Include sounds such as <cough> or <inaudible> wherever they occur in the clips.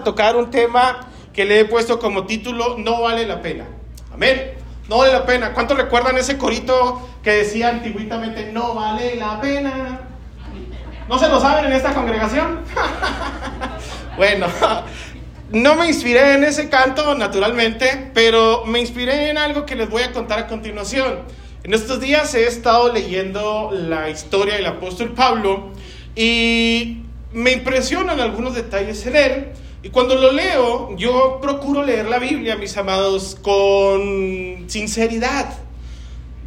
a tocar un tema que le he puesto como título No vale la pena. Amén. No vale la pena. ¿Cuántos recuerdan ese corito que decía antiguamente No vale la pena? ¿No se lo saben en esta congregación? <laughs> bueno, <laughs> no me inspiré en ese canto, naturalmente, pero me inspiré en algo que les voy a contar a continuación. En estos días he estado leyendo la historia del apóstol Pablo y me impresionan algunos detalles en él. Y cuando lo leo, yo procuro leer la Biblia, mis amados, con sinceridad.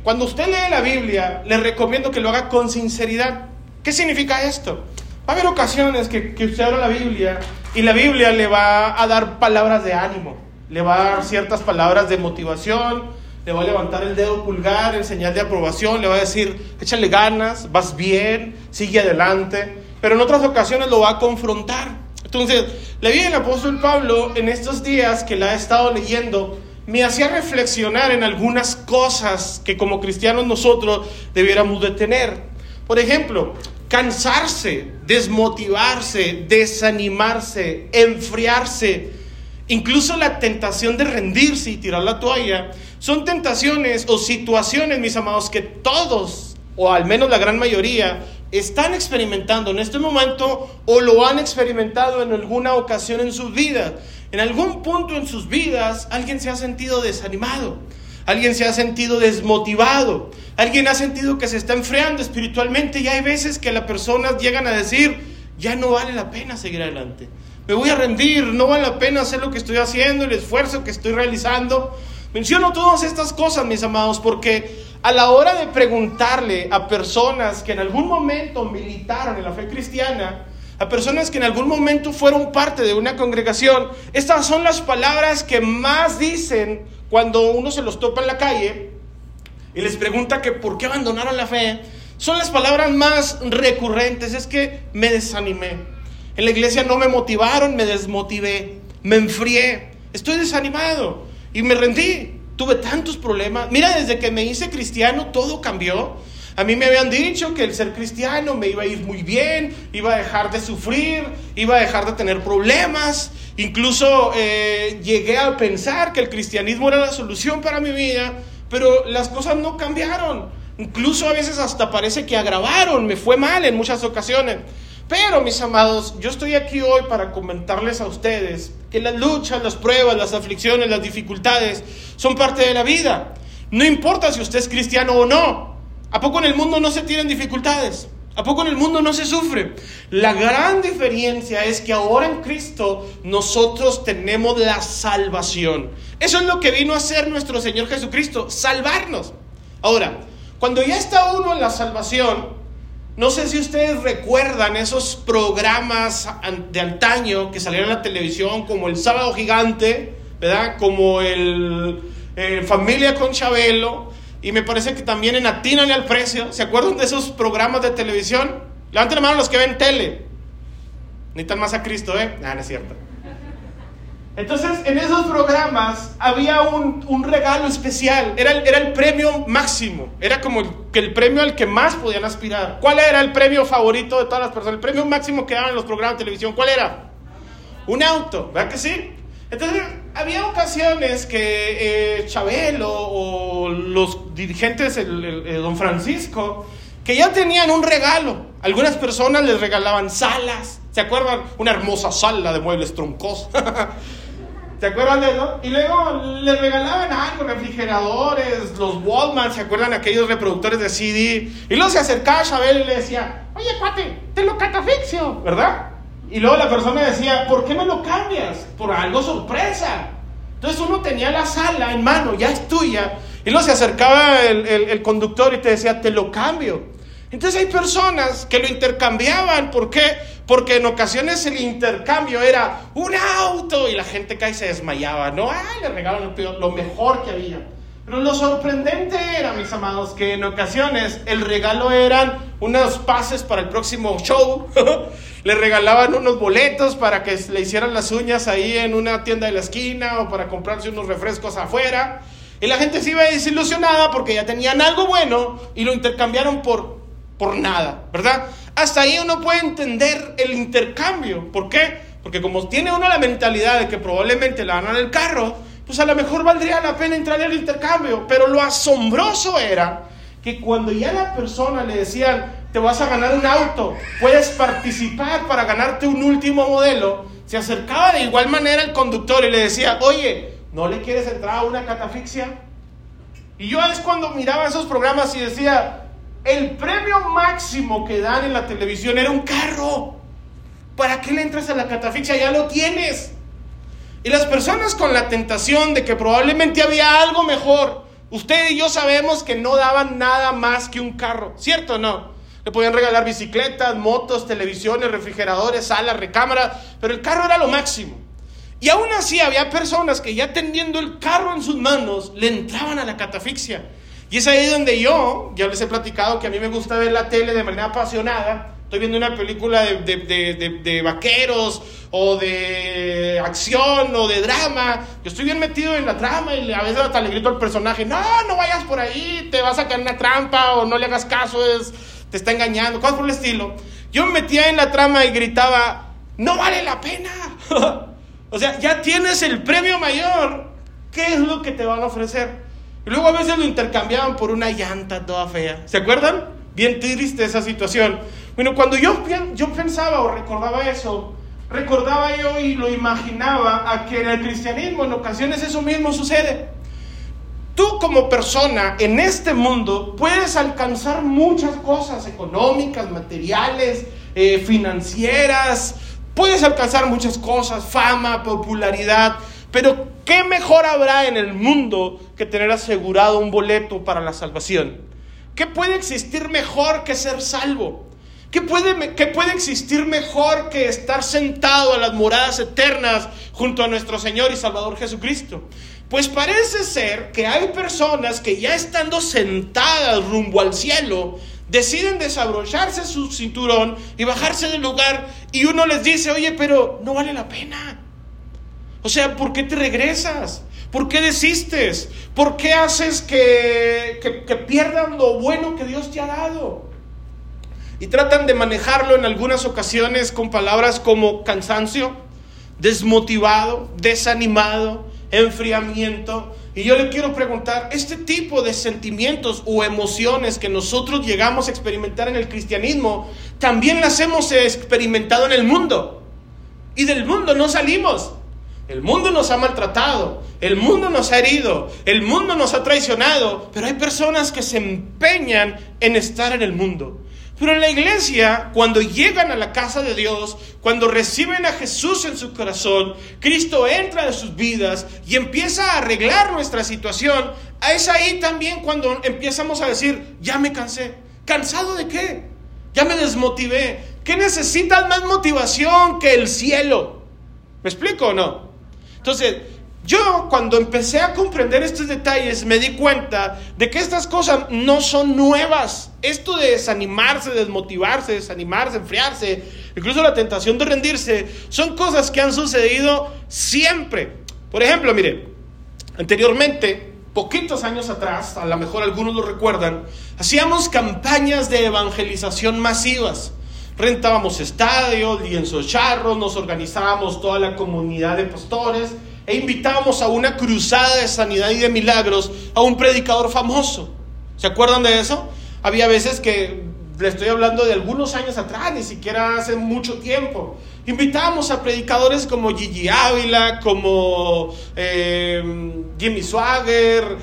Cuando usted lee la Biblia, le recomiendo que lo haga con sinceridad. ¿Qué significa esto? Va a haber ocasiones que, que usted abra la Biblia y la Biblia le va a dar palabras de ánimo, le va a dar ciertas palabras de motivación, le va a levantar el dedo pulgar en señal de aprobación, le va a decir, échale ganas, vas bien, sigue adelante, pero en otras ocasiones lo va a confrontar. Entonces, le vi el apóstol Pablo en estos días que la he estado leyendo, me hacía reflexionar en algunas cosas que como cristianos nosotros debiéramos de tener. Por ejemplo, cansarse, desmotivarse, desanimarse, enfriarse, incluso la tentación de rendirse y tirar la toalla, son tentaciones o situaciones, mis amados, que todos, o al menos la gran mayoría, están experimentando en este momento o lo han experimentado en alguna ocasión en sus vidas. En algún punto en sus vidas alguien se ha sentido desanimado, alguien se ha sentido desmotivado, alguien ha sentido que se está enfriando espiritualmente y hay veces que las personas llegan a decir, ya no vale la pena seguir adelante. Me voy a rendir, no vale la pena hacer lo que estoy haciendo, el esfuerzo que estoy realizando. Menciono todas estas cosas, mis amados, porque a la hora de preguntarle a personas que en algún momento militaron en la fe cristiana, a personas que en algún momento fueron parte de una congregación, estas son las palabras que más dicen cuando uno se los topa en la calle y les pregunta que por qué abandonaron la fe. Son las palabras más recurrentes, es que me desanimé. En la iglesia no me motivaron, me desmotivé, me enfrié, estoy desanimado y me rendí tuve tantos problemas. Mira, desde que me hice cristiano todo cambió. A mí me habían dicho que el ser cristiano me iba a ir muy bien, iba a dejar de sufrir, iba a dejar de tener problemas. Incluso eh, llegué a pensar que el cristianismo era la solución para mi vida, pero las cosas no cambiaron. Incluso a veces hasta parece que agravaron, me fue mal en muchas ocasiones. Pero, mis amados, yo estoy aquí hoy para comentarles a ustedes que las luchas, las pruebas, las aflicciones, las dificultades son parte de la vida. No importa si usted es cristiano o no. ¿A poco en el mundo no se tienen dificultades? ¿A poco en el mundo no se sufre? La gran diferencia es que ahora en Cristo nosotros tenemos la salvación. Eso es lo que vino a hacer nuestro Señor Jesucristo, salvarnos. Ahora, cuando ya está uno en la salvación, no sé si ustedes recuerdan esos programas de antaño que salieron en la televisión, como el Sábado Gigante, ¿verdad? Como el eh, Familia con Chabelo, y me parece que también en Atínale al Precio. ¿Se acuerdan de esos programas de televisión? Levanten la mano los que ven tele. Necesitan más a Cristo, ¿eh? Ah, no es cierto. Entonces, en esos programas había un, regalo especial, era el, era el, premio máximo, era como que el premio al que más podían aspirar. ¿Cuál era el premio favorito de todas las personas? El premio máximo que daban en los programas de televisión, ¿cuál era? Un auto, ¿verdad que sí? Entonces, había ocasiones que eh, Chabelo o los dirigentes, el, don Francisco, que ya tenían un regalo. Algunas personas les regalaban salas, ¿se acuerdan? Una hermosa sala de muebles troncos. <laughs> ¿Se acuerdan de eso? Y luego le regalaban algo, refrigeradores, los Walmart, ¿se acuerdan aquellos reproductores de CD? Y luego se acercaba a Chabel y le decía, oye, cuate, te lo catafixio, ¿verdad? Y luego la persona decía, ¿por qué me lo cambias? Por algo sorpresa. Entonces uno tenía la sala en mano, ya es tuya. Y luego se acercaba el conductor y te decía, te lo cambio. Entonces hay personas que lo intercambiaban. ¿Por qué? Porque en ocasiones el intercambio era un auto y la gente cae y se desmayaba. No, ay, le regalan lo mejor que había. Pero lo sorprendente era, mis amados, que en ocasiones el regalo eran unos pases para el próximo show. <laughs> le regalaban unos boletos para que le hicieran las uñas ahí en una tienda de la esquina o para comprarse unos refrescos afuera. Y la gente se iba desilusionada porque ya tenían algo bueno y lo intercambiaron por por nada, ¿verdad? Hasta ahí uno puede entender el intercambio. ¿Por qué? Porque como tiene uno la mentalidad de que probablemente le van a dar el carro, pues a lo mejor valdría la pena entrar al intercambio. Pero lo asombroso era que cuando ya la persona le decían, te vas a ganar un auto, puedes participar para ganarte un último modelo, se acercaba de igual manera el conductor y le decía, oye, ¿no le quieres entrar a una catafixia? Y yo es cuando miraba esos programas y decía, el premio máximo que dan en la televisión era un carro. ¿Para qué le entras a la catafixia? Ya lo tienes. Y las personas con la tentación de que probablemente había algo mejor, usted y yo sabemos que no daban nada más que un carro, ¿cierto no? Le podían regalar bicicletas, motos, televisiones, refrigeradores, salas, recámaras, pero el carro era lo máximo. Y aún así había personas que ya teniendo el carro en sus manos, le entraban a la catafixia. Y es ahí donde yo, ya les he platicado que a mí me gusta ver la tele de manera apasionada, estoy viendo una película de, vaqueros o de acción o de drama, yo estoy bien metido en la trama y a veces hasta le grito al personaje, no, no vayas por ahí, te vas a caer en una trampa o no le hagas caso, es, te está engañando, cosas por el estilo. Yo me metía en la trama y gritaba, no vale la pena. <laughs> o sea, ya tienes el premio mayor, ¿qué es lo que te van a ofrecer? Y luego a veces lo intercambiaban por una llanta toda fea. ¿Se acuerdan? Bien triste esa situación. Bueno, cuando yo, yo pensaba o recordaba eso, recordaba yo y lo imaginaba a que en el cristianismo en ocasiones eso mismo sucede. Tú como persona en este mundo puedes alcanzar muchas cosas económicas, materiales, eh, financieras, puedes alcanzar muchas cosas, fama, popularidad, pero ¿qué mejor habrá en el mundo que tener asegurado un boleto para la salvación? ¿Qué puede existir mejor que ser salvo? ¿Qué puede, ¿Qué puede existir mejor que estar sentado a las moradas eternas junto a nuestro Señor y Salvador Jesucristo? Pues parece ser que hay personas que ya estando sentadas rumbo al cielo, deciden desabrocharse su cinturón y bajarse del lugar y uno les dice, oye, pero no vale la pena. O sea, ¿por qué te regresas? ¿Por qué desistes? ¿Por qué haces que, que, que pierdan lo bueno que Dios te ha dado? y tratan de manejarlo en algunas ocasiones con palabras como cansancio, desmotivado, desanimado, enfriamiento. Y yo le quiero preguntar, este tipo de sentimientos o emociones que nosotros llegamos a experimentar en el cristianismo, también las hemos experimentado en el mundo. Y del mundo no salimos. El mundo nos ha maltratado, el mundo nos ha herido, el mundo nos ha traicionado, pero hay personas que se empeñan en estar en el mundo. Pero en la iglesia, cuando llegan a la casa de Dios, cuando reciben a Jesús en su corazón, Cristo entra en sus vidas y empieza a arreglar nuestra situación, es ahí también cuando empezamos a decir, ya me cansé. ¿Cansado de qué? Ya me desmotivé. ¿Qué necesitas más motivación que el cielo? ¿Me explico o no? Entonces, yo cuando empecé a comprender estos detalles me di cuenta de que estas cosas no son nuevas. Esto de desanimarse, desmotivarse, desanimarse, enfriarse, incluso la tentación de rendirse, son cosas que han sucedido siempre. Por ejemplo, mire, anteriormente, poquitos años atrás, a lo mejor algunos lo recuerdan, hacíamos campañas de evangelización masivas. Rentábamos estadios, lienzos charros, nos organizábamos toda la comunidad de pastores e invitábamos a una cruzada de sanidad y de milagros a un predicador famoso. ¿Se acuerdan de eso? Había veces que, le estoy hablando de algunos años atrás, ni siquiera hace mucho tiempo, invitábamos a predicadores como Gigi Ávila, como eh, Jimmy Swagger,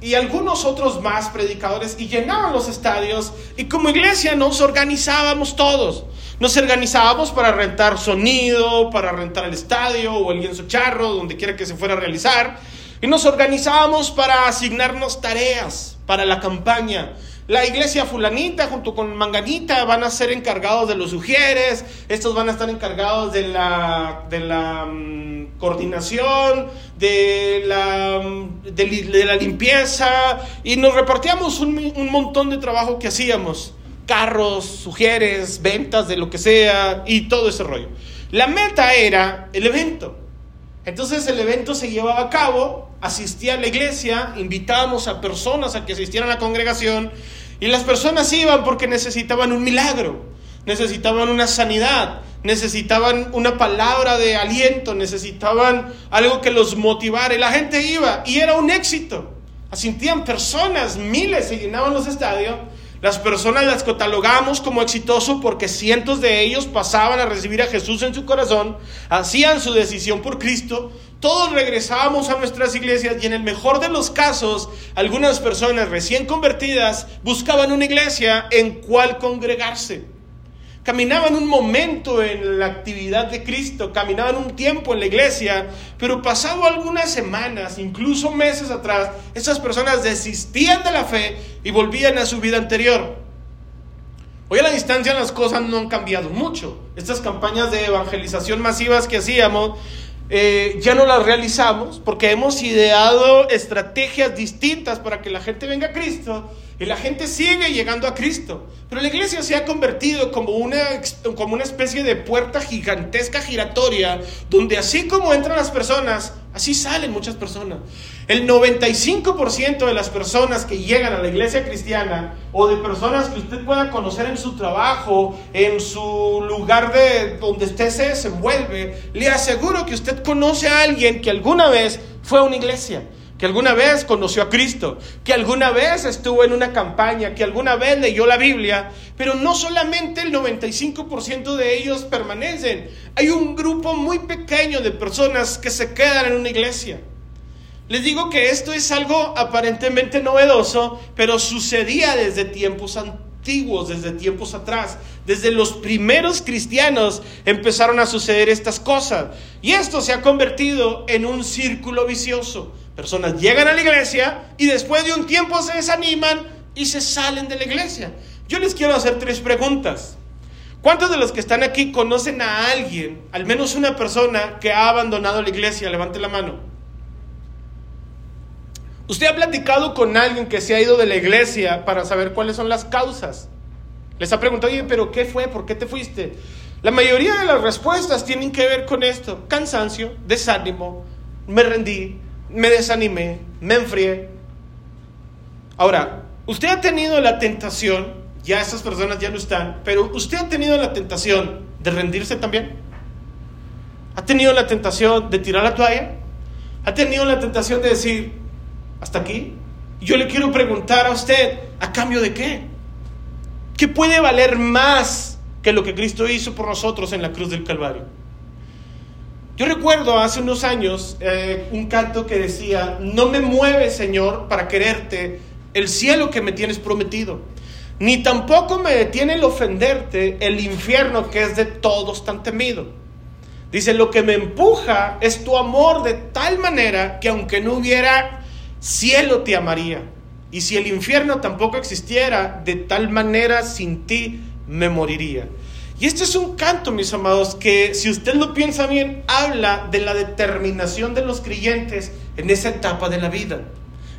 y algunos otros más predicadores y llenaban los estadios y como iglesia nos organizábamos todos. Nos organizábamos para rentar sonido, para rentar el estadio o el lienzo charro, donde quiera que se fuera a realizar. Y nos organizábamos para asignarnos tareas para la campaña. La iglesia fulanita junto con manganita van a ser encargados de los sugieres, estos van a estar encargados de la, de la mm, coordinación, de la, mm, de, la limpieza y nos repartíamos un, montón de trabajo que hacíamos, carros, sugieres, ventas de lo que sea y todo ese rollo. La meta era el evento. Entonces el evento se llevaba a cabo, asistía a la iglesia, invitábamos a personas a que asistieran a la congregación y las personas iban porque necesitaban un milagro. necesitaban una sanidad, necesitaban una palabra de aliento, necesitaban algo que los motivara. Y la gente iba y era un éxito. Asintían personas, miles se llenaban los estadios. Las personas las catalogamos como exitosos porque cientos de ellos pasaban a recibir a Jesús en su corazón, hacían su decisión por Cristo, todos regresábamos a nuestras iglesias y en el mejor de los casos, algunas personas recién convertidas buscaban una iglesia en cual congregarse. Caminaban un momento en la actividad de Cristo, caminaban un tiempo en la iglesia, pero pasado algunas semanas, incluso meses atrás, esas personas desistían de la fe y volvían a su vida anterior. Hoy a la distancia las cosas no han cambiado mucho. Estas campañas de evangelización masivas que hacíamos eh, ya no las realizamos porque hemos ideado estrategias distintas para que la gente venga a Cristo y la gente sigue llegando a Cristo. Pero la iglesia se ha convertido como una, como una especie de puerta gigantesca giratoria, donde así como entran las personas, así salen muchas personas. El 95% de las personas que llegan a la iglesia cristiana, o de personas que usted pueda conocer en su trabajo, en su lugar de donde usted se desenvuelve, le aseguro que usted conoce a alguien que alguna vez fue a una iglesia que alguna vez conoció a Cristo, que alguna vez estuvo en una campaña, que alguna vez leyó la Biblia, pero no solamente el 95% de ellos permanecen, hay un grupo muy pequeño de personas que se quedan en una iglesia. Les digo que esto es algo aparentemente novedoso, pero sucedía desde tiempos antiguos, desde tiempos atrás. Desde los primeros cristianos empezaron a suceder estas cosas. Y esto se ha convertido en un círculo vicioso. Personas llegan a la iglesia y después de un tiempo se desaniman y se salen de la iglesia. Yo les quiero hacer tres preguntas. ¿Cuántos de los que están aquí conocen a alguien, al menos una persona que ha abandonado la iglesia? Levante la mano. ¿Usted ha platicado con alguien que se ha ido de la iglesia para saber cuáles son las causas? Les ha preguntado, oye, pero ¿qué fue? ¿Por qué te fuiste? La mayoría de las respuestas tienen que ver con esto. Cansancio, desánimo, me rendí, me desanimé, me enfrié. Ahora, usted ha tenido la tentación, ya esas personas ya no están, pero usted ha tenido la tentación de rendirse también. ¿Ha tenido la tentación de tirar la toalla? ¿Ha tenido la tentación de decir, hasta aquí? Yo le quiero preguntar a usted, ¿a cambio de qué? ¿Qué puede valer más que lo que Cristo hizo por nosotros en la cruz del Calvario? Yo recuerdo hace unos años eh, un canto que decía, no me mueve, Señor, para quererte el cielo que me tienes prometido, ni tampoco me detiene el ofenderte el infierno que es de todos tan temido. Dice, lo que me empuja es tu amor de tal manera que aunque no hubiera cielo te amaría. Y si el infierno tampoco existiera, de tal manera sin ti me moriría. Y este es un canto, mis amados, que si usted lo piensa bien, habla de la determinación de los creyentes en esa etapa de la vida,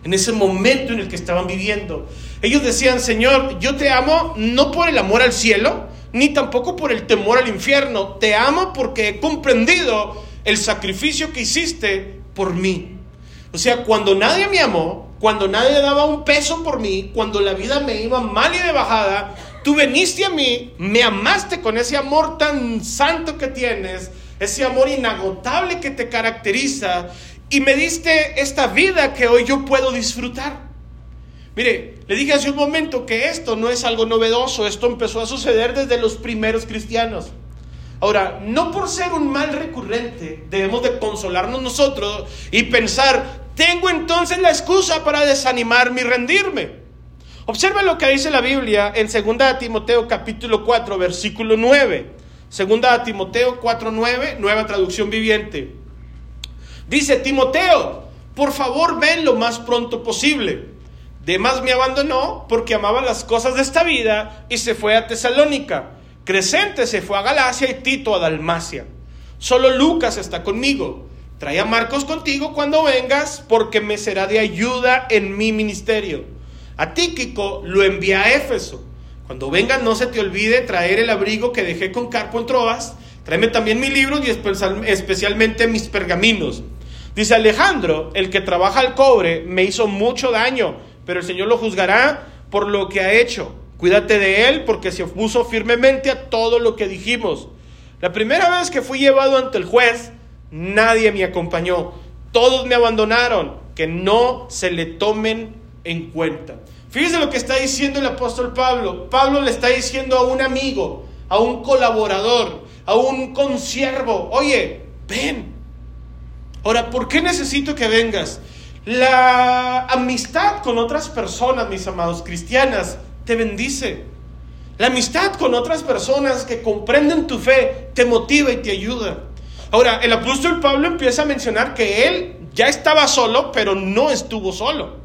en ese momento en el que estaban viviendo. Ellos decían, Señor, yo te amo no por el amor al cielo, ni tampoco por el temor al infierno, te amo porque he comprendido el sacrificio que hiciste por mí. O sea, cuando nadie me amó, cuando nadie daba un peso por mí, cuando la vida me iba mal y de bajada, Tú veniste a mí, me amaste con ese amor tan santo que tienes, ese amor inagotable que te caracteriza y me diste esta vida que hoy yo puedo disfrutar. Mire, le dije hace un momento que esto no es algo novedoso, esto empezó a suceder desde los primeros cristianos. Ahora, no por ser un mal recurrente debemos de consolarnos nosotros y pensar, tengo entonces la excusa para desanimarme y rendirme. Observa lo que dice la Biblia en 2 Timoteo capítulo 4, versículo 9. 2 Timoteo 4, 9, nueva traducción viviente. Dice, Timoteo, por favor ven lo más pronto posible. Demas me abandonó porque amaba las cosas de esta vida y se fue a Tesalónica. Crescente se fue a Galacia y Tito a Dalmacia. Solo Lucas está conmigo. Trae a Marcos contigo cuando vengas porque me será de ayuda en mi ministerio. A Tíquico lo envía a Éfeso. Cuando vengas no se te olvide traer el abrigo que dejé con Carpo en Trovas. Tráeme también mis libros y especialmente mis pergaminos. Dice Alejandro, el que trabaja al cobre me hizo mucho daño, pero el Señor lo juzgará por lo que ha hecho. Cuídate de él porque se opuso firmemente a todo lo que dijimos. La primera vez que fui llevado ante el juez, nadie me acompañó. Todos me abandonaron. Que no se le tomen en cuenta. Fíjese lo que está diciendo el apóstol Pablo. Pablo le está diciendo a un amigo, a un colaborador, a un consiervo, oye, ven. Ahora, ¿por qué necesito que vengas? La amistad con otras personas, mis amados cristianas, te bendice. La amistad con otras personas que comprenden tu fe te motiva y te ayuda. Ahora, el apóstol Pablo empieza a mencionar que él ya estaba solo, pero no estuvo solo.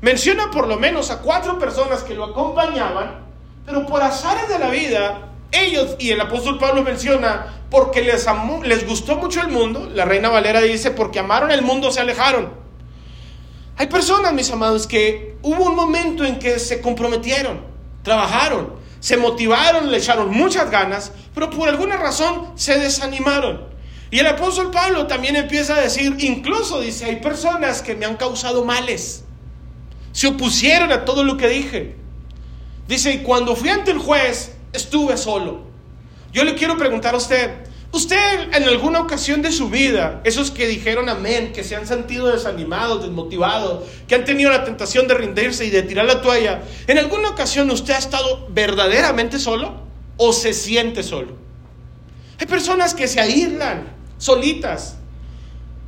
Menciona por lo menos a cuatro personas que lo acompañaban, pero por azares de la vida, ellos, y el apóstol Pablo menciona, porque les, les gustó mucho el mundo, la reina Valera dice, porque amaron el mundo, se alejaron. Hay personas, mis amados, que hubo un momento en que se comprometieron, trabajaron, se motivaron, le echaron muchas ganas, pero por alguna razón se desanimaron. Y el apóstol Pablo también empieza a decir, incluso dice, hay personas que me han causado males, se opusieron a todo lo que dije. Dice, y cuando fui ante el juez, estuve solo. Yo le quiero preguntar a usted, ¿usted en alguna ocasión de su vida, esos que dijeron amén, que se han sentido desanimados, desmotivados, que han tenido la tentación de rendirse y de tirar la toalla, ¿en alguna ocasión usted ha estado verdaderamente solo o se siente solo? Hay personas que se aíslan, solitas,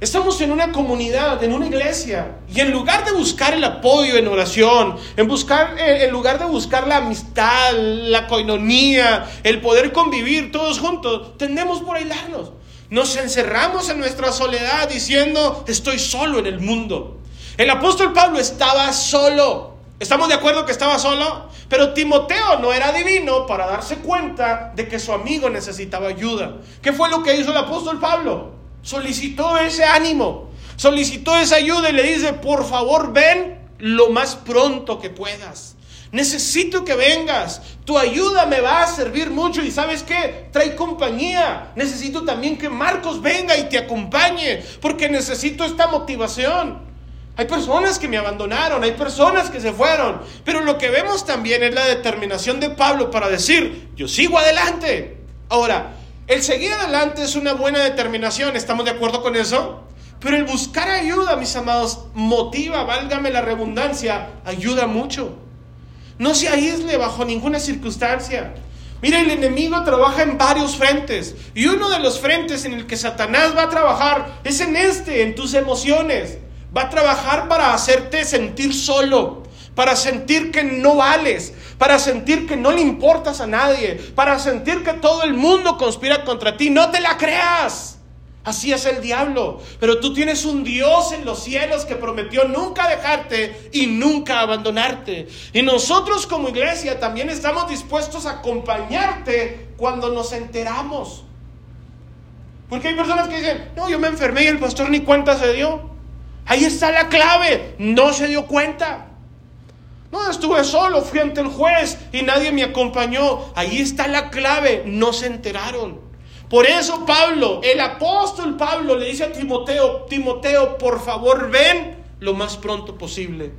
Estamos en una comunidad, en una iglesia, y en lugar de buscar el apoyo en oración, en buscar, eh, en lugar de buscar la amistad, la coinonía, el poder convivir todos juntos, tendemos por aislarnos. Nos encerramos en nuestra soledad diciendo, estoy solo en el mundo. El apóstol Pablo estaba solo. ¿Estamos de acuerdo que estaba solo? Pero Timoteo no era divino para darse cuenta de que su amigo necesitaba ayuda. ¿Qué fue lo que hizo el apóstol Pablo? Solicitó ese ánimo, solicitó esa ayuda y le dice, por favor ven lo más pronto que puedas. Necesito que vengas. Tu ayuda me va a servir mucho. Y sabes qué? Trae compañía. Necesito también que Marcos venga y te acompañe. Porque necesito esta motivación. Hay personas que me abandonaron. Hay personas que se fueron. Pero lo que vemos también es la determinación de Pablo para decir, yo sigo adelante. Ahora, el seguir adelante es una buena determinación, ¿estamos de acuerdo con eso? Pero el buscar ayuda, mis amados, motiva, válgame la redundancia, ayuda mucho. No se aísle bajo ninguna circunstancia. Mira, el enemigo trabaja en varios frentes. Y uno de los frentes en el que Satanás va a trabajar es en este, en tus emociones. Va a trabajar para hacerte sentir solo, para sentir que no vales, para sentir que no le importas a nadie, para sentir que todo el mundo conspira contra ti. No te la creas. Así es el diablo. Pero tú tienes un Dios en los cielos que prometió nunca dejarte y nunca abandonarte. Y nosotros como iglesia también estamos dispuestos a acompañarte cuando nos enteramos. Porque hay personas que dicen, no, yo me enfermé y el pastor ni cuenta se dio. Ahí está la clave. No se dio cuenta. No, estuve solo, fui ante el juez y nadie me acompañó. Ahí está la clave, no se enteraron. Por eso Pablo, el apóstol Pablo le dice a Timoteo, Timoteo, por favor ven lo más pronto posible.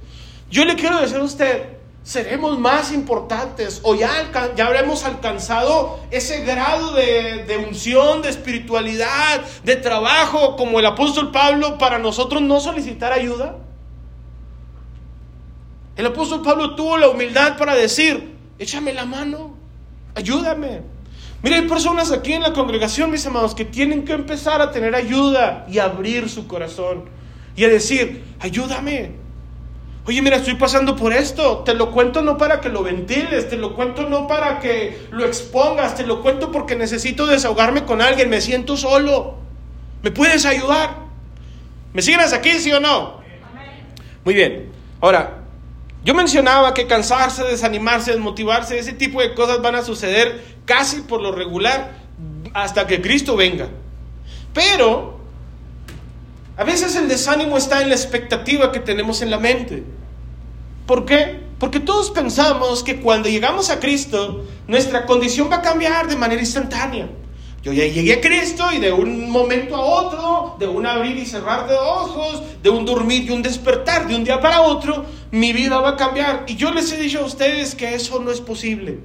Yo le quiero decir a usted, seremos más importantes o ya, ya habremos alcanzado ese grado de, de unción, de espiritualidad, de trabajo como el apóstol Pablo para nosotros no solicitar ayuda. El apóstol Pablo tuvo la humildad para decir, échame la mano, ayúdame. Mira, hay personas aquí en la congregación, mis amados, que tienen que empezar a tener ayuda y abrir su corazón y a decir, ayúdame. Oye, mira, estoy pasando por esto. Te lo cuento no para que lo ventiles, te lo cuento no para que lo expongas, te lo cuento porque necesito desahogarme con alguien, me siento solo. ¿Me puedes ayudar? ¿Me sigues aquí, sí o no? Muy bien. Ahora, yo mencionaba que cansarse, desanimarse, desmotivarse, ese tipo de cosas van a suceder casi por lo regular hasta que Cristo venga. Pero a veces el desánimo está en la expectativa que tenemos en la mente. ¿Por qué? Porque todos pensamos que cuando llegamos a Cristo, nuestra condición va a cambiar de manera instantánea. Yo ya llegué a Cristo y de un momento a otro, de un abrir y cerrar de ojos, de un dormir y un despertar, de un día para otro, mi vida va a cambiar. Y yo les he dicho a ustedes que eso no es posible.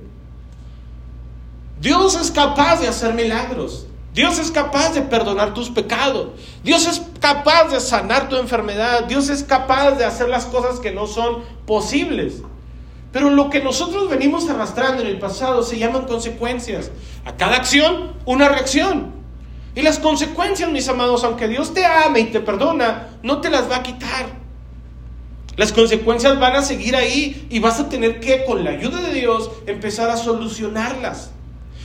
Dios es capaz de hacer milagros. Dios es capaz de perdonar tus pecados. Dios es capaz de sanar tu enfermedad. Dios es capaz de hacer las cosas que no son posibles. Pero lo que nosotros venimos arrastrando en el pasado se llaman consecuencias. A cada acción, una reacción. Y las consecuencias, mis amados, aunque Dios te ame y te perdona, no te las va a quitar. Las consecuencias van a seguir ahí y vas a tener que, con la ayuda de Dios, empezar a solucionarlas.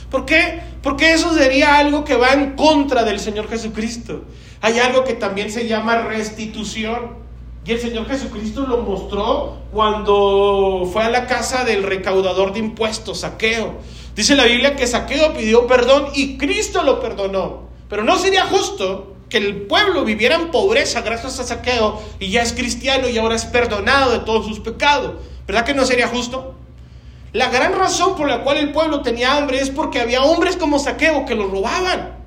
¿Por qué? Porque eso sería algo que va en contra del Señor Jesucristo. Hay algo que también se llama restitución. Y el Señor Jesucristo lo mostró cuando fue a la casa del recaudador de impuestos, Saqueo. Dice la Biblia que Saqueo pidió perdón y Cristo lo perdonó. Pero no sería justo que el pueblo viviera en pobreza gracias a Saqueo y ya es cristiano y ahora es perdonado de todos sus pecados. ¿Verdad que no sería justo? La gran razón por la cual el pueblo tenía hambre es porque había hombres como Saqueo que lo robaban.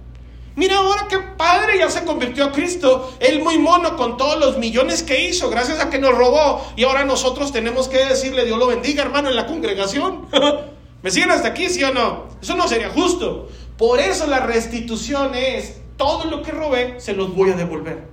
Mira ahora qué padre, ya se convirtió a Cristo. Él muy mono con todos los millones que hizo, gracias a que nos robó. Y ahora nosotros tenemos que decirle, Dios lo bendiga, hermano, en la congregación. <laughs> ¿Me siguen hasta aquí, sí o no? Eso no sería justo. Por eso la restitución es, todo lo que robé, se los voy a devolver.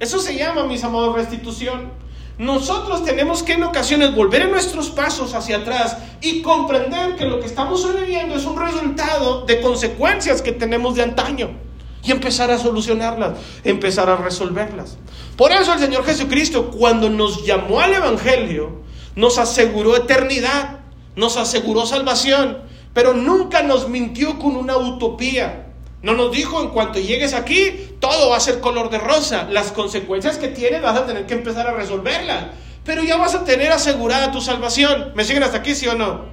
Eso se llama, mis amados, restitución. Nosotros tenemos que en ocasiones volver en nuestros pasos hacia atrás y comprender que lo que estamos viviendo es un resultado de consecuencias que tenemos de antaño y empezar a solucionarlas, empezar a resolverlas. Por eso el Señor Jesucristo, cuando nos llamó al Evangelio, nos aseguró eternidad, nos aseguró salvación, pero nunca nos mintió con una utopía. No nos dijo, en cuanto llegues aquí, todo va a ser color de rosa. Las consecuencias que tiene vas a tener que empezar a resolverlas. Pero ya vas a tener asegurada tu salvación. ¿Me siguen hasta aquí, sí o no?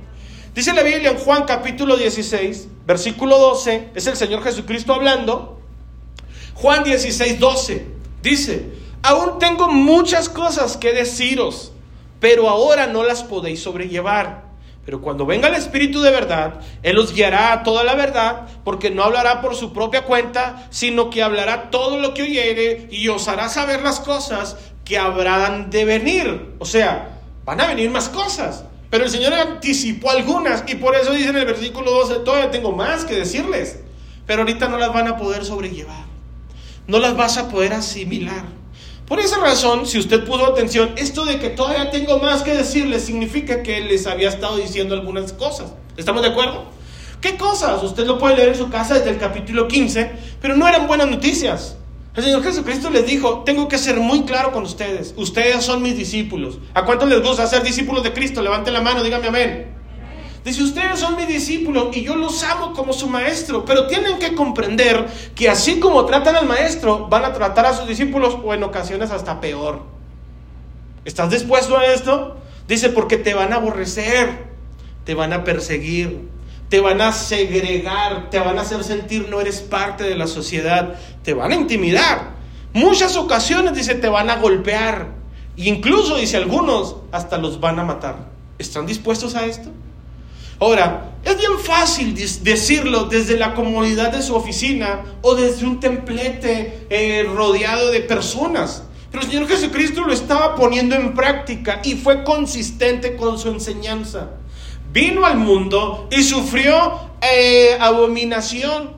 Dice la Biblia en Juan capítulo 16, versículo 12, es el Señor Jesucristo hablando. Juan 16, 12, dice, aún tengo muchas cosas que deciros, pero ahora no las podéis sobrellevar. Pero cuando venga el Espíritu de verdad, Él os guiará a toda la verdad, porque no hablará por su propia cuenta, sino que hablará todo lo que oyere y os hará saber las cosas que habrán de venir. O sea, van a venir más cosas. Pero el Señor anticipó algunas y por eso dice en el versículo 12, todavía tengo más que decirles. Pero ahorita no las van a poder sobrellevar. No las vas a poder asimilar. Por esa razón, si usted puso atención, esto de que todavía tengo más que decirles significa que les había estado diciendo algunas cosas. ¿Estamos de acuerdo? ¿Qué cosas? Usted lo puede leer en su casa desde el capítulo 15, pero no eran buenas noticias. El Señor Jesucristo les dijo, tengo que ser muy claro con ustedes, ustedes son mis discípulos. ¿A cuántos les gusta ser discípulos de Cristo? Levanten la mano, dígame amén. Dice, ustedes son mi discípulo y yo los amo como su maestro, pero tienen que comprender que así como tratan al maestro, van a tratar a sus discípulos o en ocasiones hasta peor. ¿Estás dispuesto a esto? Dice, porque te van a aborrecer, te van a perseguir, te van a segregar, te van a hacer sentir no eres parte de la sociedad, te van a intimidar. Muchas ocasiones, dice, te van a golpear. E incluso, dice algunos, hasta los van a matar. ¿Están dispuestos a esto? Ahora, es bien fácil decirlo desde la comodidad de su oficina o desde un templete eh, rodeado de personas. Pero el Señor Jesucristo lo estaba poniendo en práctica y fue consistente con su enseñanza. Vino al mundo y sufrió eh, abominación,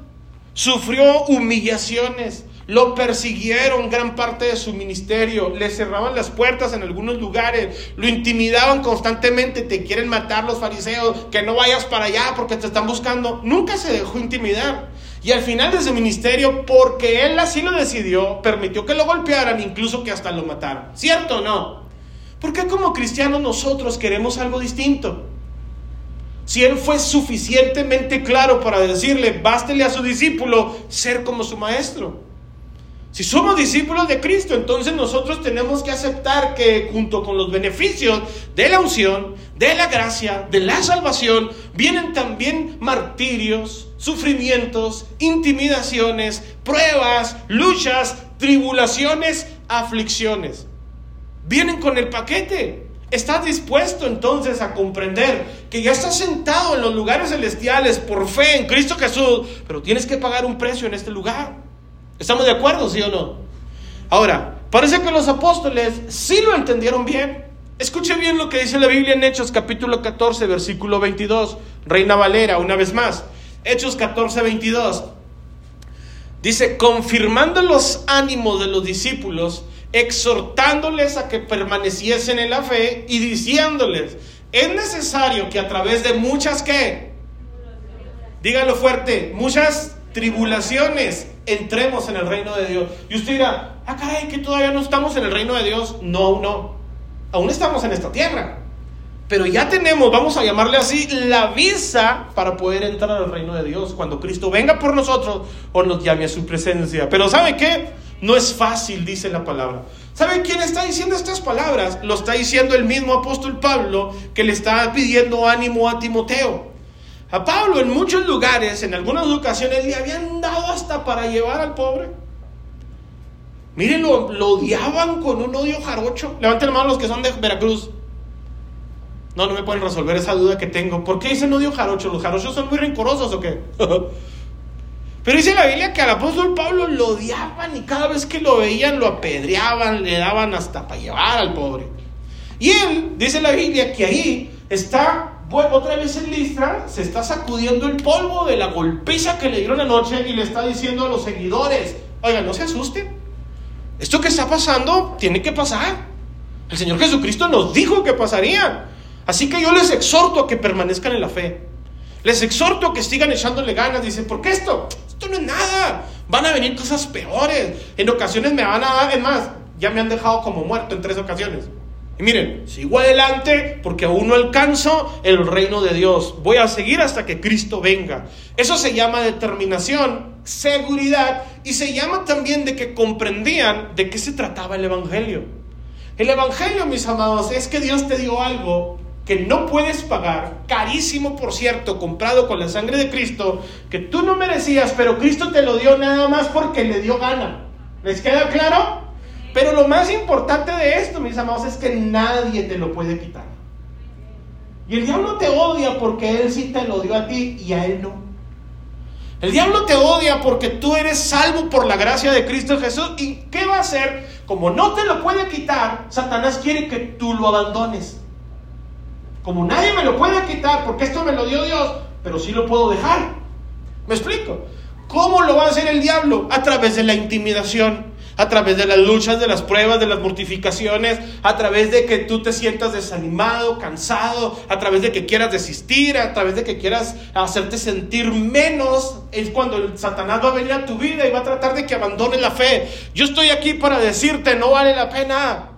sufrió humillaciones, lo persiguieron gran parte de su ministerio, le cerraban las puertas en algunos lugares, lo intimidaban constantemente, te quieren matar los fariseos, que no vayas para allá porque te están buscando. Nunca se dejó intimidar. Y al final de su ministerio, porque él así lo decidió, permitió que lo golpearan, incluso que hasta lo mataran. ¿Cierto o no? ¿Por qué como cristianos nosotros queremos algo distinto? Si él fue suficientemente claro para decirle, bástele a su discípulo ser como su maestro. Si somos discípulos de Cristo, entonces nosotros tenemos que aceptar que junto con los beneficios de la unción, de la gracia, de la salvación, vienen también martirios, sufrimientos, intimidaciones, pruebas, luchas, tribulaciones, aflicciones. Vienen con el paquete. ¿Estás dispuesto entonces a comprender que ya estás sentado en los lugares celestiales por fe en Cristo Jesús, pero tienes que pagar un precio en este lugar? ¿Estamos de acuerdo, sí o no? Ahora, parece que los apóstoles sí lo entendieron bien. Escuche bien lo que dice la Biblia en Hechos capítulo 14, versículo 22. Reina Valera, una vez más. Hechos 14, 22. Dice, confirmando los ánimos de los discípulos, exhortándoles a que permaneciesen en la fe y diciéndoles, es necesario que a través de muchas que, dígalo fuerte, muchas tribulaciones entremos en el reino de Dios. Y usted dirá, ah, caray, que todavía no estamos en el reino de Dios. No, no, aún estamos en esta tierra. Pero ya tenemos, vamos a llamarle así, la visa para poder entrar al reino de Dios cuando Cristo venga por nosotros o nos llame a su presencia. Pero ¿sabe qué? No es fácil, dice la palabra. ¿Sabe quién está diciendo estas palabras? Lo está diciendo el mismo apóstol Pablo que le está pidiendo ánimo a Timoteo. A Pablo en muchos lugares, en algunas ocasiones, le habían dado hasta para llevar al pobre. Miren, lo, odiaban con un odio jarocho. Levanten mano los que son de Veracruz. No, no me pueden resolver esa duda que tengo. ¿Por qué dicen odio jarocho? ¿Los jarochos son muy rencorosos o qué? <laughs> Pero dice la Biblia que al apóstol Pablo lo odiaban y cada vez que lo veían lo apedreaban, le daban hasta para llevar al pobre. Y él, dice la Biblia, que ahí está otra vez en Listra, se está sacudiendo el polvo de la golpiza que le dieron anoche y le está diciendo a los seguidores, oigan, no se asusten. Esto que está pasando tiene que pasar. El Señor Jesucristo nos dijo que pasaría. Así que yo les exhorto a que permanezcan en la fe. Les exhorto a que sigan echándole ganas. Dicen, ¿por qué esto? Esto no es nada. Van a venir cosas peores. En ocasiones me van a dar, es más, ya me han dejado como muerto en tres ocasiones. Y miren, sigo adelante porque aún no alcanzo el reino de Dios. Voy a seguir hasta que Cristo venga. Eso se llama determinación, seguridad y se llama también de que comprendían de qué se trataba el Evangelio. El Evangelio, mis amados, es que Dios te dio algo que no puedes pagar, carísimo por cierto, comprado con la sangre de Cristo, que tú no merecías, pero Cristo te lo dio nada más porque le dio gana. ¿Les queda claro? Pero lo más importante de esto, mis amados, es que nadie te lo puede quitar. Y el diablo te odia porque él sí te lo dio a ti y a él no. El diablo te odia porque tú eres salvo por la gracia de Cristo Jesús. ¿Y qué va a hacer? Como no te lo puede quitar, Satanás quiere que tú lo abandones. Como nadie me lo puede quitar porque esto me lo dio Dios, pero sí lo puedo dejar. ¿Me explico? ¿Cómo lo va a hacer el diablo? A través de la intimidación, a través de las luchas, de las pruebas, de las mortificaciones, a través de que tú te sientas desanimado, cansado, a través de que quieras desistir, a través de que quieras hacerte sentir menos. Es cuando el Satanás va a venir a tu vida y va a tratar de que abandones la fe. Yo estoy aquí para decirte, no vale la pena.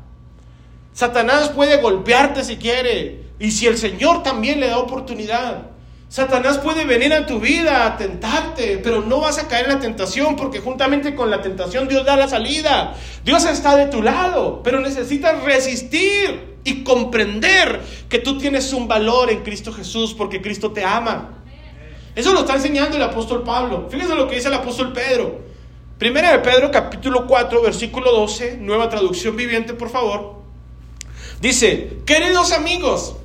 Satanás puede golpearte si quiere, y si el Señor también le da oportunidad, Satanás puede venir a tu vida a tentarte, pero no vas a caer en la tentación porque juntamente con la tentación Dios da la salida. Dios está de tu lado, pero necesitas resistir y comprender que tú tienes un valor en Cristo Jesús porque Cristo te ama. Eso lo está enseñando el apóstol Pablo. Fíjense lo que dice el apóstol Pedro. Primera de Pedro capítulo 4 versículo 12, nueva traducción viviente por favor. Dice, queridos amigos,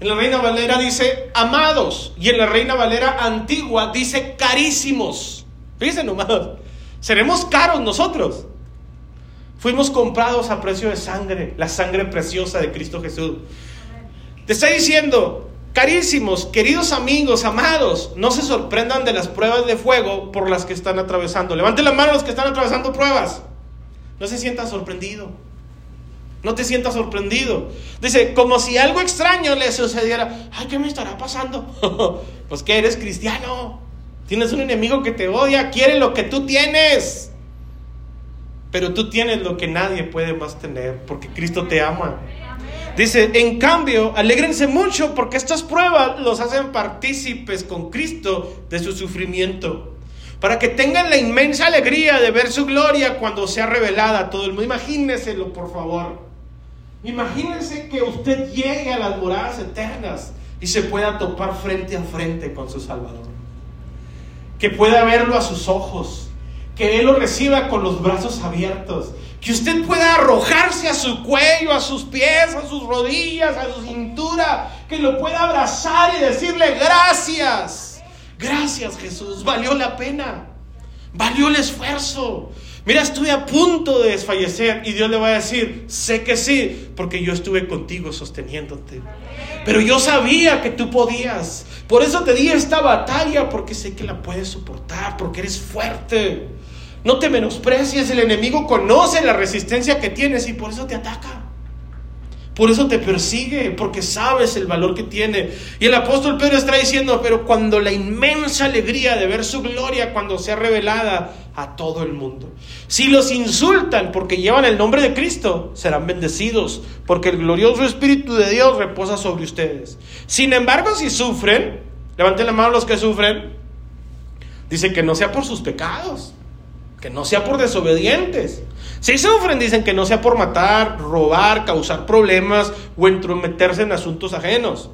en la Reina Valera dice amados y en la Reina Valera antigua dice carísimos. Fíjense nomás, seremos caros nosotros. Fuimos comprados a precio de sangre, la sangre preciosa de Cristo Jesús. Te está diciendo, carísimos, queridos amigos, amados, no se sorprendan de las pruebas de fuego por las que están atravesando. Levanten la mano los que están atravesando pruebas. No se sientan sorprendidos. No te sientas sorprendido. Dice, como si algo extraño le sucediera. Ay, ¿qué me estará pasando? <laughs> pues que eres cristiano. Tienes un enemigo que te odia, quiere lo que tú tienes. Pero tú tienes lo que nadie puede más tener, porque Cristo te ama. Dice, en cambio, alégrense mucho porque estas pruebas los hacen partícipes con Cristo de su sufrimiento para que tengan la inmensa alegría de ver su gloria cuando sea revelada a todo el mundo. Imagínenselo, por favor. Imagínense que usted llegue a las moradas eternas y se pueda topar frente a frente con su Salvador. Que pueda verlo a sus ojos. que Él lo reciba con los brazos abiertos. Que usted pueda arrojarse a su cuello, a sus pies, a sus rodillas, a su cintura. Que lo pueda abrazar y decirle gracias. Gracias Jesús, valió la pena. Valió el esfuerzo. Mira, estuve a punto de desfallecer y Dios le va a decir, sé que sí, porque yo estuve contigo sosteniéndote. Pero yo sabía que tú podías. Por eso te di esta batalla, porque sé que la puedes soportar, porque eres fuerte. No te menosprecies, el enemigo conoce la resistencia que tienes y por eso te ataca. Por eso te persigue, porque sabes el valor que tiene. Y el apóstol Pedro está diciendo, pero cuando la inmensa alegría de ver su gloria cuando sea revelada a todo el mundo. Si los insultan porque llevan el nombre de Cristo, serán bendecidos, porque el glorioso Espíritu de Dios reposa sobre ustedes. Sin embargo, si sufren, levanten la mano los que sufren, dice que no sea por sus pecados, que no sea por desobedientes si sufren, dicen que no sea por matar, robar, causar problemas o entrometerse en asuntos ajenos.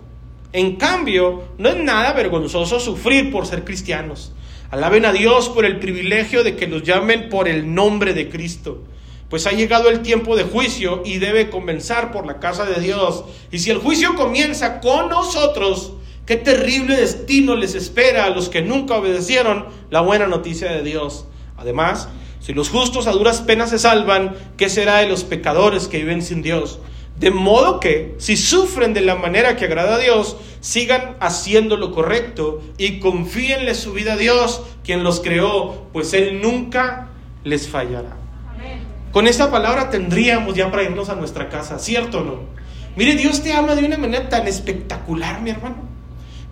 En cambio, no es nada vergonzoso sufrir por ser cristianos. Alaben a Dios por el privilegio de que los llamen por el nombre de Cristo. Pues ha llegado el tiempo de juicio y debe comenzar por la casa de Dios. Y si el juicio comienza con nosotros, qué terrible destino les espera a los que nunca obedecieron la buena noticia de Dios. Además, si los justos a duras penas se salvan, ¿qué será de los pecadores que viven sin Dios? De modo que, si sufren de la manera que agrada a Dios, sigan haciendo lo correcto y confíenle su vida a Dios, quien los creó, pues Él nunca les fallará. Con esta palabra tendríamos ya para irnos a nuestra casa, ¿cierto o no? Mire, Dios te ama de una manera tan espectacular, mi hermano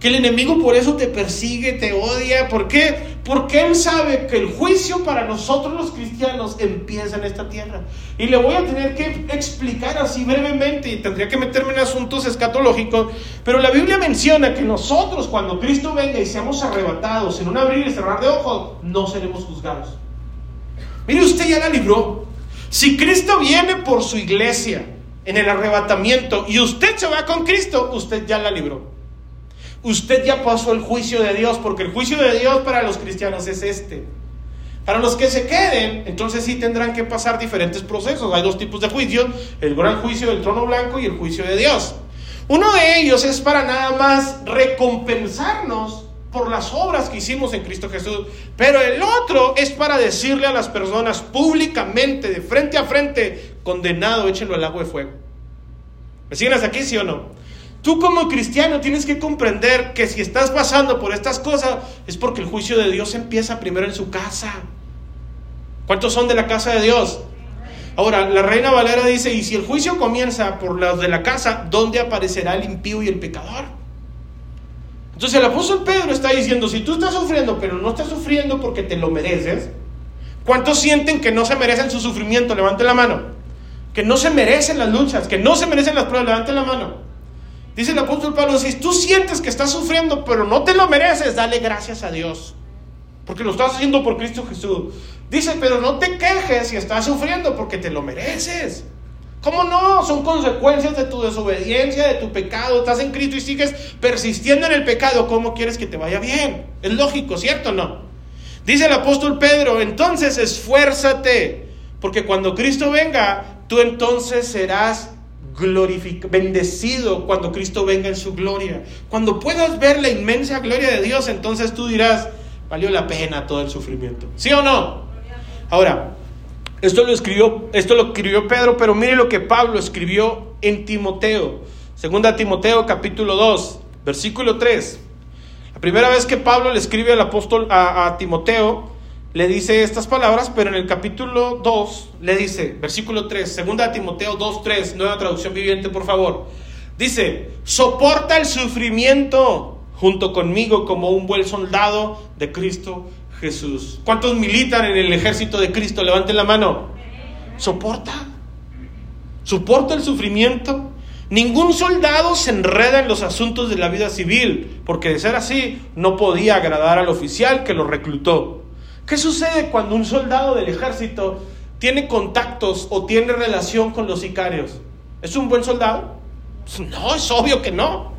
que el enemigo por eso te persigue, te odia. ¿Por qué? Porque él sabe que el juicio para nosotros los cristianos empieza en esta tierra. Y le voy a tener que explicar así brevemente y tendría que meterme en asuntos escatológicos. Pero la Biblia menciona que nosotros cuando Cristo venga y seamos arrebatados en un abrir y cerrar de ojos, no seremos juzgados. Mire, usted ya la libró. Si Cristo viene por su iglesia en el arrebatamiento y usted se va con Cristo, usted ya la libró usted ya pasó el juicio de Dios, porque el juicio de Dios para los cristianos es este. Para los que se queden, entonces sí tendrán que pasar diferentes procesos. Hay dos tipos de juicios, el gran juicio del trono blanco y el juicio de Dios. Uno de ellos es para nada más recompensarnos por las obras que hicimos en Cristo Jesús, pero el otro es para decirle a las personas públicamente, de frente a frente, condenado, échenlo al agua de fuego. ¿Me siguen hasta aquí, sí o no? Tú como cristiano tienes que comprender que si estás pasando por estas cosas es porque el juicio de Dios empieza primero en su casa. ¿Cuántos son de la casa de Dios? Ahora, la reina Valera dice, y si el juicio comienza por los de la casa, ¿dónde aparecerá el impío y el pecador? Entonces el apóstol Pedro está diciendo, si tú estás sufriendo, pero no estás sufriendo porque te lo mereces, ¿cuántos sienten que no se merecen su sufrimiento? Levante la mano. Que no se merecen las luchas, que no se merecen las pruebas, levante la mano. Dice el apóstol Pablo, si tú sientes que estás sufriendo, pero no te lo mereces, dale gracias a Dios. Porque lo estás haciendo por Cristo Jesús. Dice, pero no te quejes si estás sufriendo porque te lo mereces. ¿Cómo no? Son consecuencias de tu desobediencia, de tu pecado. Estás en Cristo y sigues persistiendo en el pecado. ¿Cómo quieres que te vaya bien? Es lógico, ¿cierto o no? Dice el apóstol Pedro, entonces esfuérzate, porque cuando Cristo venga, tú entonces serás bendecido cuando Cristo venga en su gloria. Cuando puedas ver la inmensa gloria de Dios, entonces tú dirás, valió la pena todo el sufrimiento. ¿Sí o no? Ahora, esto lo escribió, esto lo escribió Pedro, pero mire lo que Pablo escribió en Timoteo. Segunda Timoteo capítulo 2, versículo 3. La primera vez que Pablo le escribe al apóstol a Timoteo, le dice estas palabras, pero en el capítulo 2 le dice, versículo 3, segunda Timoteo 2, 3, nueva traducción viviente, por favor. Dice, soporta el sufrimiento junto conmigo como un buen soldado de Cristo Jesús. ¿Cuántos militan en el ejército de Cristo? Levanten la mano. Soporta. Soporta el sufrimiento. Ningún soldado se enreda en los asuntos de la vida civil, porque de ser así no podía agradar al oficial que lo reclutó. ¿Qué sucede cuando un soldado del ejército tiene contactos o tiene relación con los sicarios? ¿Es un buen soldado? No, es obvio que no.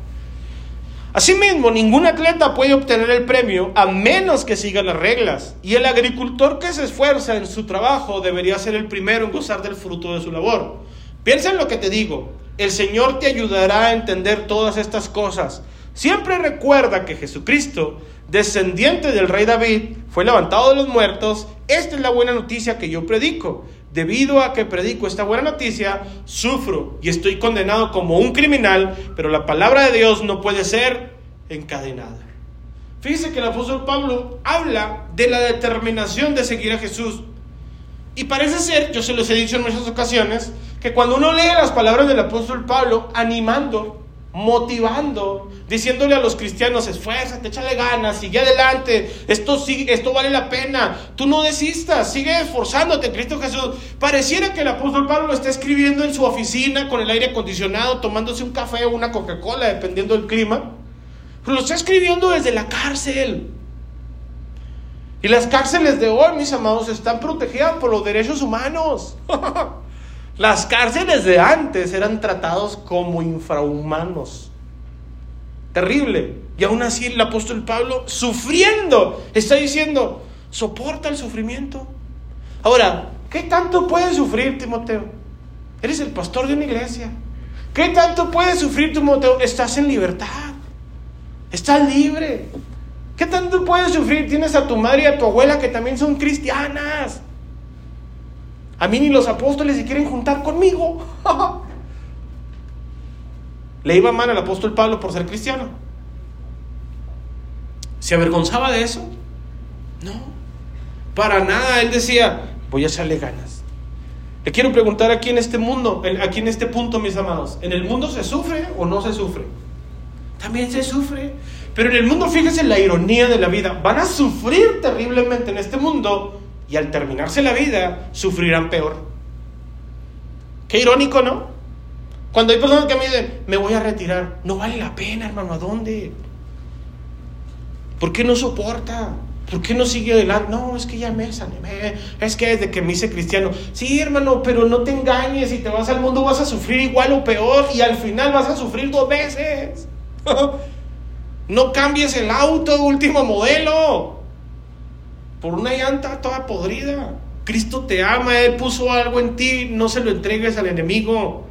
Asimismo, ningún atleta puede obtener el premio a menos que siga las reglas. Y el agricultor que se esfuerza en su trabajo debería ser el primero en gozar del fruto de su labor. Piensa en lo que te digo. El Señor te ayudará a entender todas estas cosas. Siempre recuerda que Jesucristo, descendiente del rey David, fue levantado de los muertos. Esta es la buena noticia que yo predico. Debido a que predico esta buena noticia, sufro y estoy condenado como un criminal, pero la palabra de Dios no puede ser encadenada. Fíjese que el apóstol Pablo habla de la determinación de seguir a Jesús. Y parece ser, yo se los he dicho en muchas ocasiones, que cuando uno lee las palabras del apóstol Pablo, animando, motivando, diciéndole a los cristianos, esfuérzate, échale ganas, sigue adelante, esto, esto vale la pena, tú no desistas, sigue esforzándote, Cristo Jesús. Pareciera que el apóstol Pablo lo está escribiendo en su oficina con el aire acondicionado, tomándose un café o una Coca-Cola, dependiendo del clima, pero lo está escribiendo desde la cárcel. Y las cárceles de hoy, mis amados, están protegidas por los derechos humanos. <laughs> Las cárceles de antes eran tratados como infrahumanos. Terrible. Y aún así el apóstol Pablo, sufriendo, está diciendo, soporta el sufrimiento. Ahora, ¿qué tanto puedes sufrir, Timoteo? Eres el pastor de una iglesia. ¿Qué tanto puedes sufrir, Timoteo? Estás en libertad. Estás libre. ¿Qué tanto puedes sufrir? Tienes a tu madre y a tu abuela que también son cristianas. A mí ni los apóstoles se quieren juntar conmigo. <laughs> ¿Le iba mal al apóstol Pablo por ser cristiano? ¿Se avergonzaba de eso? No. Para nada. Él decía, voy a echarle ganas. Le quiero preguntar aquí en este mundo, aquí en este punto, mis amados, ¿en el mundo se sufre o no se sufre? También se sufre. Pero en el mundo, fíjese la ironía de la vida. Van a sufrir terriblemente en este mundo y al terminarse la vida sufrirán peor. Qué irónico, ¿no? Cuando hay personas que me dicen, me voy a retirar, no vale la pena, hermano, ¿a dónde? ¿Por qué no soporta? ¿Por qué no sigue adelante? No, es que ya me desanimé. Es que desde que me hice cristiano. Sí, hermano, pero no te engañes. Si te vas al mundo vas a sufrir igual o peor. Y al final vas a sufrir dos veces. <laughs> no cambies el auto último modelo por una llanta toda podrida. Cristo te ama, Él puso algo en ti, no se lo entregues al enemigo.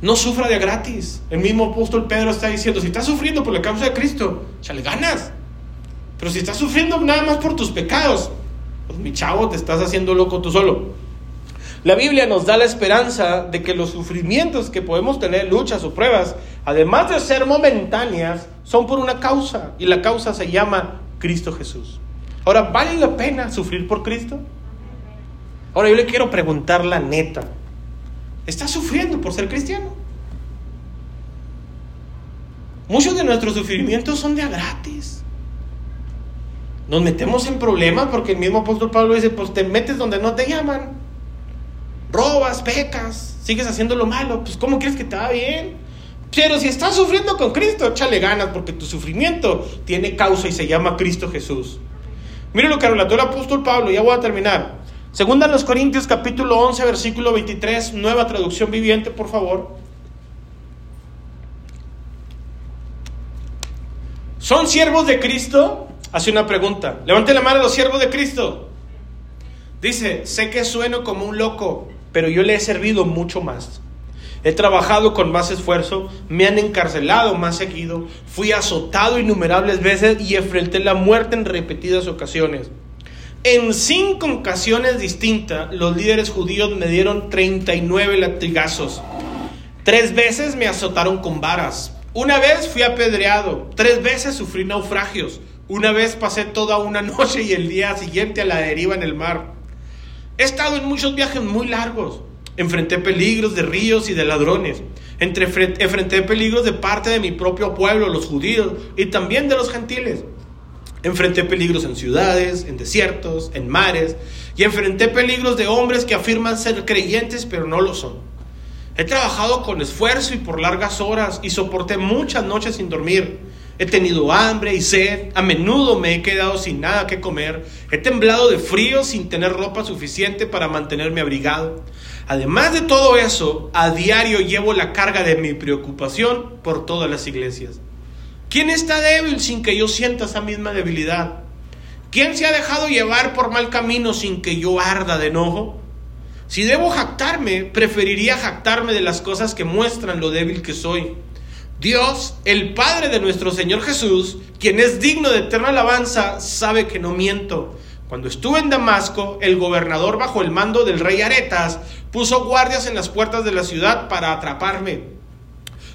No sufra de gratis. El mismo apóstol Pedro está diciendo, si estás sufriendo por la causa de Cristo, ya le ganas. Pero si estás sufriendo nada más por tus pecados, pues mi chavo, te estás haciendo loco tú solo. La Biblia nos da la esperanza de que los sufrimientos que podemos tener, luchas o pruebas, además de ser momentáneas, son por una causa. Y la causa se llama Cristo Jesús. Ahora, ¿vale la pena sufrir por Cristo? Ahora yo le quiero preguntar la neta. ¿Estás sufriendo por ser cristiano? Muchos de nuestros sufrimientos son de a gratis. Nos metemos en problemas porque el mismo apóstol Pablo dice, pues te metes donde no te llaman. Robas, pecas, sigues haciendo lo malo. Pues ¿cómo quieres que te va bien? Pero si estás sufriendo con Cristo, échale ganas porque tu sufrimiento tiene causa y se llama Cristo Jesús. Mire lo que relató el apóstol Pablo, ya voy a terminar. Segunda los Corintios capítulo 11, versículo 23, nueva traducción viviente, por favor. ¿Son siervos de Cristo? Hace una pregunta. Levante la mano a los siervos de Cristo. Dice, sé que sueno como un loco, pero yo le he servido mucho más. He trabajado con más esfuerzo, me han encarcelado más seguido, fui azotado innumerables veces y enfrenté la muerte en repetidas ocasiones. En cinco ocasiones distintas, los líderes judíos me dieron 39 latigazos. Tres veces me azotaron con varas. Una vez fui apedreado. Tres veces sufrí naufragios. Una vez pasé toda una <laughs> noche y el día siguiente a la deriva en el mar. He estado en muchos viajes muy largos. Enfrenté peligros de ríos y de ladrones. enfrenté peligros de parte de mi propio pueblo, los judíos, y también de los gentiles. Enfrenté peligros en ciudades, en desiertos, en mares, y enfrenté peligros de hombres que afirman ser creyentes pero no lo son. He trabajado con esfuerzo y por largas horas y soporté muchas noches sin dormir. He tenido hambre y sed, a menudo me he quedado sin nada que comer, he temblado de frío sin tener ropa suficiente para mantenerme abrigado. Además de todo eso, a diario llevo la carga de mi preocupación por todas las iglesias. ¿Quién está débil sin que yo sienta esa misma debilidad? ¿Quién se ha dejado llevar por mal camino sin que yo arda de enojo? Si debo jactarme, preferiría jactarme de las cosas que muestran lo débil que soy. Dios, el Padre de nuestro Señor Jesús, quien es digno de eterna alabanza, sabe que no miento. Cuando estuve en Damasco, el gobernador bajo el mando del rey Aretas puso guardias en las puertas de la ciudad para atraparme.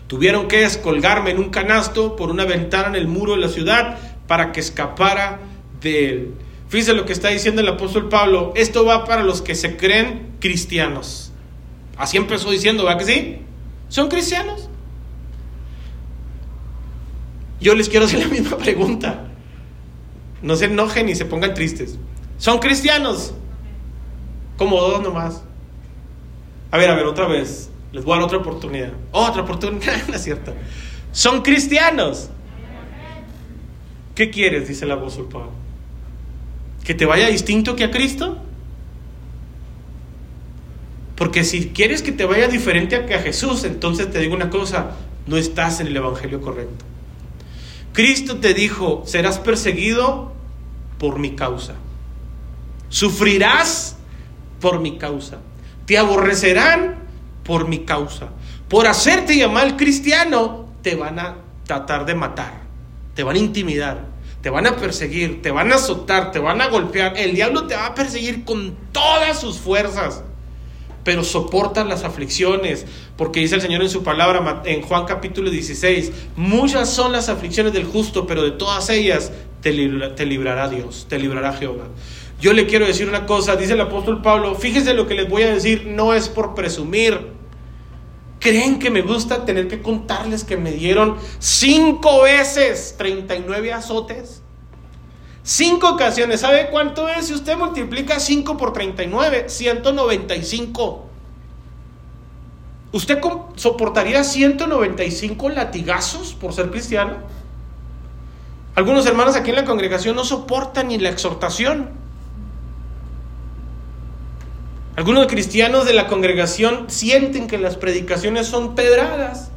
Tuvieron que descolgarme en un canasto por una ventana en el muro de la ciudad para que escapara de él. Fíjense lo que está diciendo el apóstol Pablo. Esto va para los que se creen cristianos. Así empezó diciendo, ¿va que sí? ¿Son cristianos? Yo les quiero hacer la misma pregunta. No se enojen ni se pongan tristes. ¿Son cristianos? Como dos nomás. A ver, a ver, otra vez. Les voy a dar otra oportunidad. Otra oportunidad, <laughs> cierto. Son cristianos. ¿Qué quieres? Dice el apóstol Pablo. ¿Que te vaya distinto que a Cristo? Porque si quieres que te vaya diferente que a Jesús, entonces te digo una cosa, no estás en el Evangelio correcto. Cristo te dijo, serás perseguido por mi causa. Sufrirás por mi causa. Te aborrecerán por mi causa. Por hacerte llamar cristiano, te van a tratar de matar, te van a intimidar, te van a perseguir, te van a azotar, te van a golpear. El diablo te va a perseguir con todas sus fuerzas pero soportan las aflicciones, porque dice el Señor en su palabra en Juan capítulo 16, muchas son las aflicciones del justo, pero de todas ellas te, te librará Dios, te librará Jehová. Yo le quiero decir una cosa, dice el apóstol Pablo, fíjese lo que les voy a decir, no es por presumir. ¿Creen que me gusta tener que contarles que me dieron cinco veces 39 azotes? Cinco ocasiones. ¿Sabe cuánto es? Si usted multiplica 5 por 39, 195. ¿Usted soportaría 195 latigazos por ser cristiano? Algunos hermanos aquí en la congregación no soportan ni la exhortación. Algunos cristianos de la congregación sienten que las predicaciones son pedradas.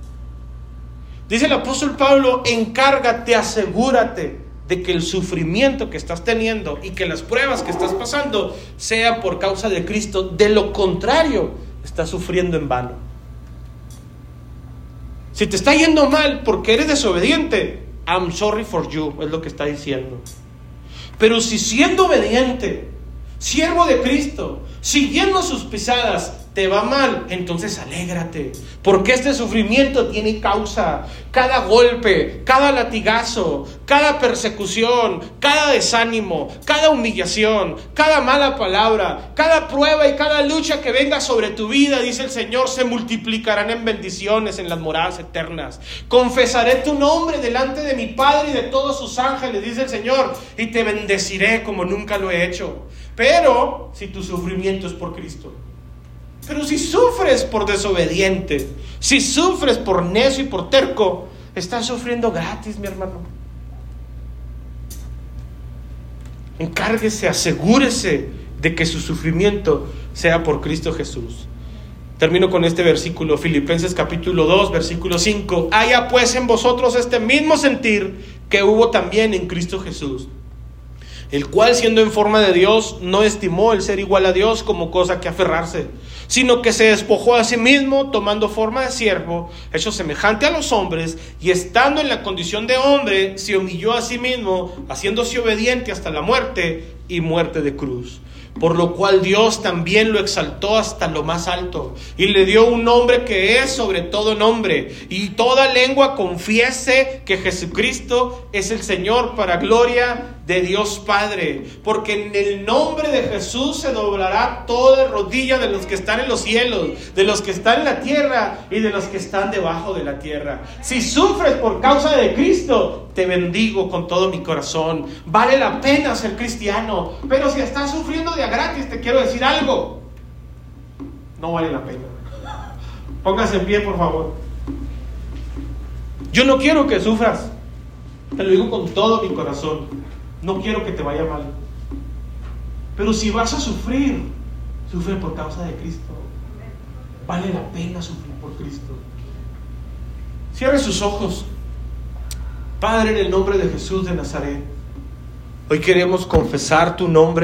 Dice el apóstol Pablo, encárgate, asegúrate de que el sufrimiento que estás teniendo y que las pruebas que estás pasando sean por causa de Cristo. De lo contrario, estás sufriendo en vano. Si te está yendo mal porque eres desobediente, I'm sorry for you, es lo que está diciendo. Pero si siendo obediente, siervo de Cristo, siguiendo sus pisadas, te va mal, entonces alégrate, porque este sufrimiento tiene causa. Cada golpe, cada latigazo, cada persecución, cada desánimo, cada humillación, cada mala palabra, cada prueba y cada lucha que venga sobre tu vida, dice el Señor, se multiplicarán en bendiciones en las moradas eternas. Confesaré tu nombre delante de mi Padre y de todos sus ángeles, dice el Señor, y te bendeciré como nunca lo he hecho. Pero si tu sufrimiento es por Cristo, pero si sufres por desobediente, si sufres por necio y por terco, estás sufriendo gratis, mi hermano. Encárguese, asegúrese de que su sufrimiento sea por Cristo Jesús. Termino con este versículo, Filipenses capítulo 2, versículo 5. Haya pues en vosotros este mismo sentir que hubo también en Cristo Jesús el cual siendo en forma de Dios no estimó el ser igual a Dios como cosa que aferrarse, sino que se despojó a sí mismo tomando forma de siervo, hecho semejante a los hombres, y estando en la condición de hombre, se humilló a sí mismo, haciéndose obediente hasta la muerte y muerte de cruz. Por lo cual Dios también lo exaltó hasta lo más alto y le dio un nombre que es sobre todo nombre, y toda lengua confiese que Jesucristo es el Señor para gloria de Dios Padre, porque en el nombre de Jesús se doblará toda rodilla de los que están en los cielos, de los que están en la tierra y de los que están debajo de la tierra. Si sufres por causa de Cristo, te bendigo con todo mi corazón. Vale la pena ser cristiano, pero si estás sufriendo de a gratis, te quiero decir algo. No vale la pena. Póngase en pie, por favor. Yo no quiero que sufras. Te lo digo con todo mi corazón. No quiero que te vaya mal. Pero si vas a sufrir, sufre por causa de Cristo. Vale la pena sufrir por Cristo. Cierre sus ojos. Padre, en el nombre de Jesús de Nazaret, hoy queremos confesar tu nombre.